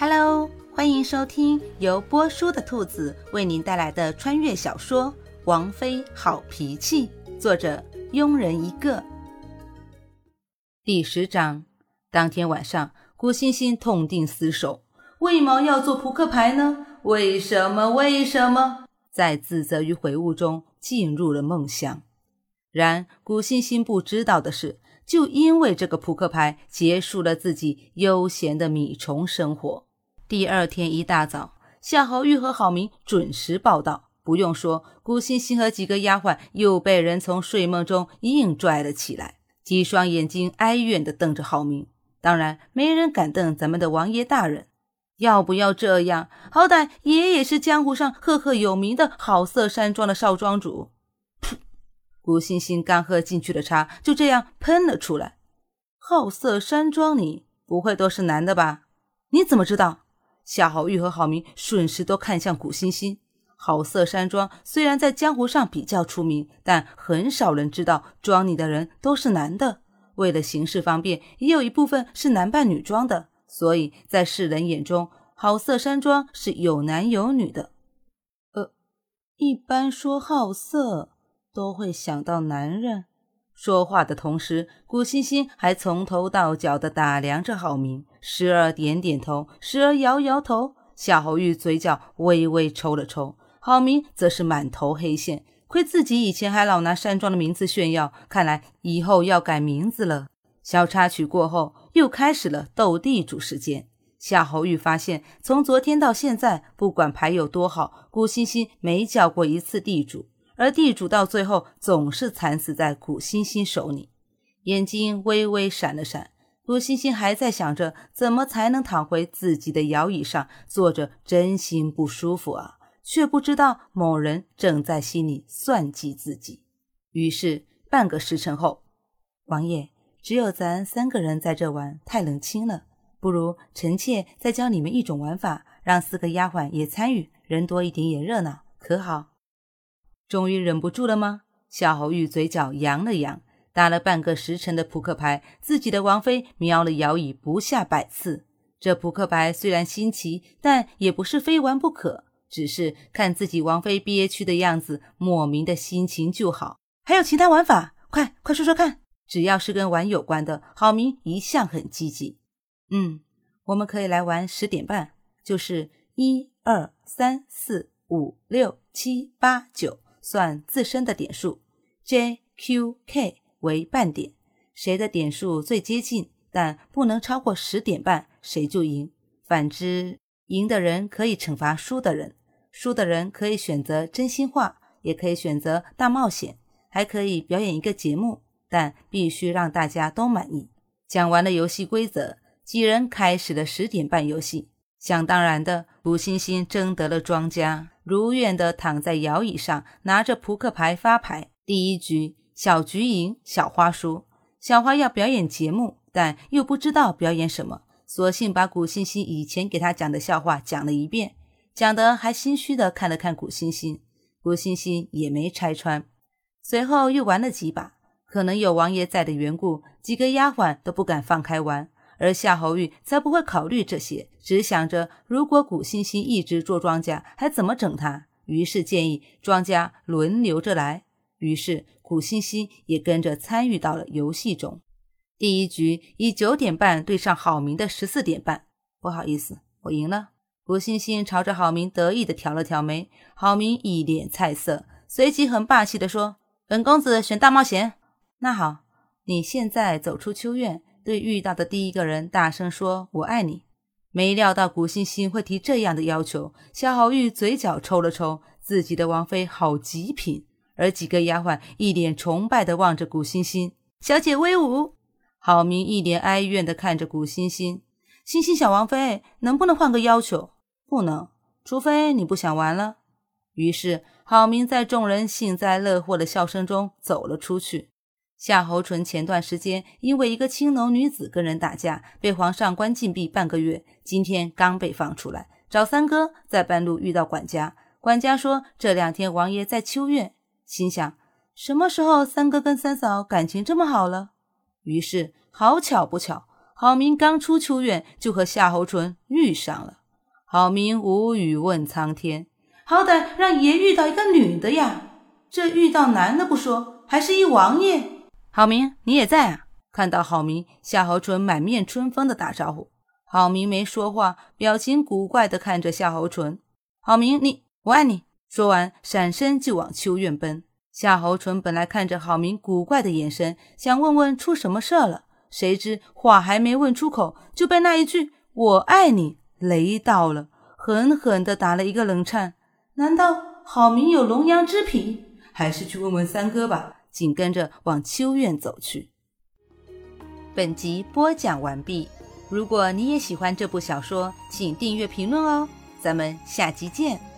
Hello，欢迎收听由波叔的兔子为您带来的穿越小说《王妃好脾气》，作者庸人一个。第十章，当天晚上，古欣欣痛定思手，为毛要做扑克牌呢？为什么？为什么？在自责与悔悟中进入了梦乡。然古欣欣不知道的是，就因为这个扑克牌，结束了自己悠闲的米虫生活。第二天一大早，夏侯玉和郝明准时报道。不用说，古欣欣和几个丫鬟又被人从睡梦中硬拽了起来，几双眼睛哀怨地瞪着郝明。当然，没人敢瞪咱们的王爷大人。要不要这样？好歹爷爷是江湖上赫赫有名的好色山庄的少庄主。噗！古欣欣刚喝进去的茶就这样喷了出来。好色山庄里不会都是男的吧？你怎么知道？夏侯玉和郝明瞬时都看向古欣欣。好色山庄虽然在江湖上比较出名，但很少人知道庄里的人都是男的。为了行事方便，也有一部分是男扮女装的，所以在世人眼中，好色山庄是有男有女的。呃，一般说好色都会想到男人。说话的同时，古欣欣还从头到脚的打量着郝明。时而点点头，时而摇摇头。夏侯玉嘴角微微抽了抽，郝明则是满头黑线。亏自己以前还老拿山庄的名字炫耀，看来以后要改名字了。小插曲过后，又开始了斗地主时间。夏侯玉发现，从昨天到现在，不管牌有多好，古欣欣没叫过一次地主，而地主到最后总是惨死在古欣欣手里。眼睛微微闪了闪。古欣欣还在想着怎么才能躺回自己的摇椅上坐着，真心不舒服啊！却不知道某人正在心里算计自己。于是半个时辰后，王爷，只有咱三个人在这玩，太冷清了，不如臣妾再教你们一种玩法，让四个丫鬟也参与，人多一点也热闹，可好？终于忍不住了吗？夏侯玉嘴角扬了扬。打了半个时辰的扑克牌，自己的王妃瞄了摇椅不下百次。这扑克牌虽然新奇，但也不是非玩不可。只是看自己王妃憋屈的样子，莫名的心情就好。还有其他玩法？快快说说看！只要是跟玩有关的，郝明一向很积极。嗯，我们可以来玩十点半，就是一二三四五六七八九，算自身的点数。J Q K。为半点，谁的点数最接近，但不能超过十点半，谁就赢。反之，赢的人可以惩罚输的人，输的人可以选择真心话，也可以选择大冒险，还可以表演一个节目，但必须让大家都满意。讲完了游戏规则，几人开始了十点半游戏。想当然的，古欣欣争得了庄家，如愿的躺在摇椅上，拿着扑克牌发牌。第一局。小菊赢，小花输。小花要表演节目，但又不知道表演什么，索性把古欣欣以前给他讲的笑话讲了一遍，讲得还心虚的看了看古欣欣。古欣欣也没拆穿。随后又玩了几把，可能有王爷在的缘故，几个丫鬟都不敢放开玩，而夏侯玉才不会考虑这些，只想着如果古欣欣一直做庄家，还怎么整他？于是建议庄家轮流着来。于是，古欣欣也跟着参与到了游戏中。第一局以九点半对上郝明的十四点半，不好意思，我赢了。古欣欣朝着郝明得意的挑了挑眉，郝明一脸菜色，随即很霸气的说：“本公子选大冒险。那好，你现在走出秋院，对遇到的第一个人大声说‘我爱你’。”没料到古欣欣会提这样的要求，夏侯玉嘴角抽了抽，自己的王妃好极品。而几个丫鬟一脸崇拜地望着古欣欣，小姐威武。郝明一脸哀怨地看着古欣欣，欣欣小王妃，能不能换个要求？不能，除非你不想玩了。于是，郝明在众人幸灾乐祸的笑声中走了出去。夏侯淳前段时间因为一个青楼女子跟人打架，被皇上关禁闭半个月，今天刚被放出来，找三哥，在半路遇到管家，管家说这两天王爷在秋院。心想，什么时候三哥跟三嫂感情这么好了？于是好巧不巧，郝明刚出秋院，就和夏侯淳遇上了。郝明无语问苍天：“好歹让爷遇到一个女的呀，这遇到男的不说，还是一王爷。”郝明，你也在啊？看到郝明，夏侯淳满面春风的打招呼。郝明没说话，表情古怪的看着夏侯淳。郝明，你，我爱你。说完，闪身就往秋院奔。夏侯淳本来看着郝明古怪的眼神，想问问出什么事了，谁知话还没问出口，就被那一句“我爱你”雷到了，狠狠的打了一个冷颤。难道郝明有龙阳之癖？还是去问问三哥吧。紧跟着往秋院走去。本集播讲完毕。如果你也喜欢这部小说，请订阅、评论哦。咱们下集见。